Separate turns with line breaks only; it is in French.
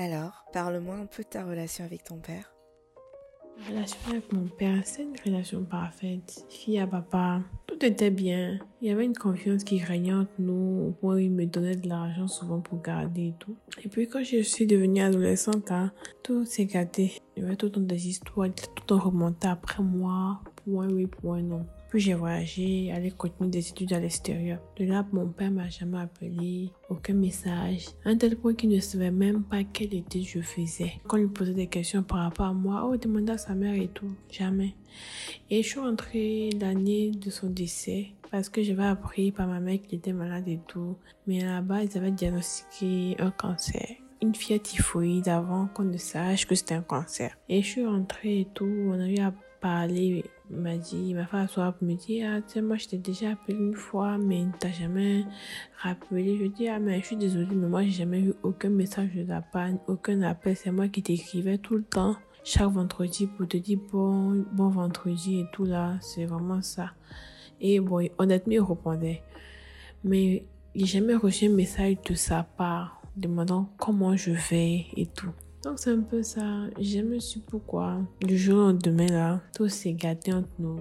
Alors, parle-moi un peu de ta relation avec ton père.
La relation avec mon père, c'est une relation parfaite. Fille à papa, tout était bien. Il y avait une confiance qui régnait entre nous au point où il me donnait de l'argent souvent pour garder et tout. Et puis quand je suis devenue adolescente, hein, tout s'est gâté. Il y avait tout le temps des histoires, tout le temps remonté après moi. Point oui, point non. Puis j'ai voyagé, allé continuer des études à l'extérieur. De là, mon père m'a jamais appelé, aucun message. Un tel point qu'il ne savait même pas quelle étude je faisais. Quand il posait des questions par rapport à moi, oh, demandait à sa mère et tout. Jamais. Et je suis rentrée l'année de son décès parce que j'avais appris par ma mère qu'il était malade et tout. Mais là-bas, ils avaient diagnostiqué un cancer une fièvre typhoïde avant qu'on ne sache que c'était un cancer. Et je suis rentrée et tout, on a eu à parler, m'a dit, il m'a fait asseoir pour me dire, ah, tiens, moi, je t'ai déjà appelé une fois, mais il t'a jamais rappelé. Je dis, ah, mais je suis désolée, mais moi, j'ai jamais eu aucun message de la panne, aucun appel. C'est moi qui t'écrivais tout le temps, chaque vendredi, pour te dire bon, bon vendredi et tout là. C'est vraiment ça. Et bon, honnêtement, il répondait. Mais j'ai jamais reçu un message de sa part demandant comment je vais et tout. Donc c'est un peu ça. J'ai jamais su pourquoi. Du jour au lendemain, là, tout s'est gâté entre nous.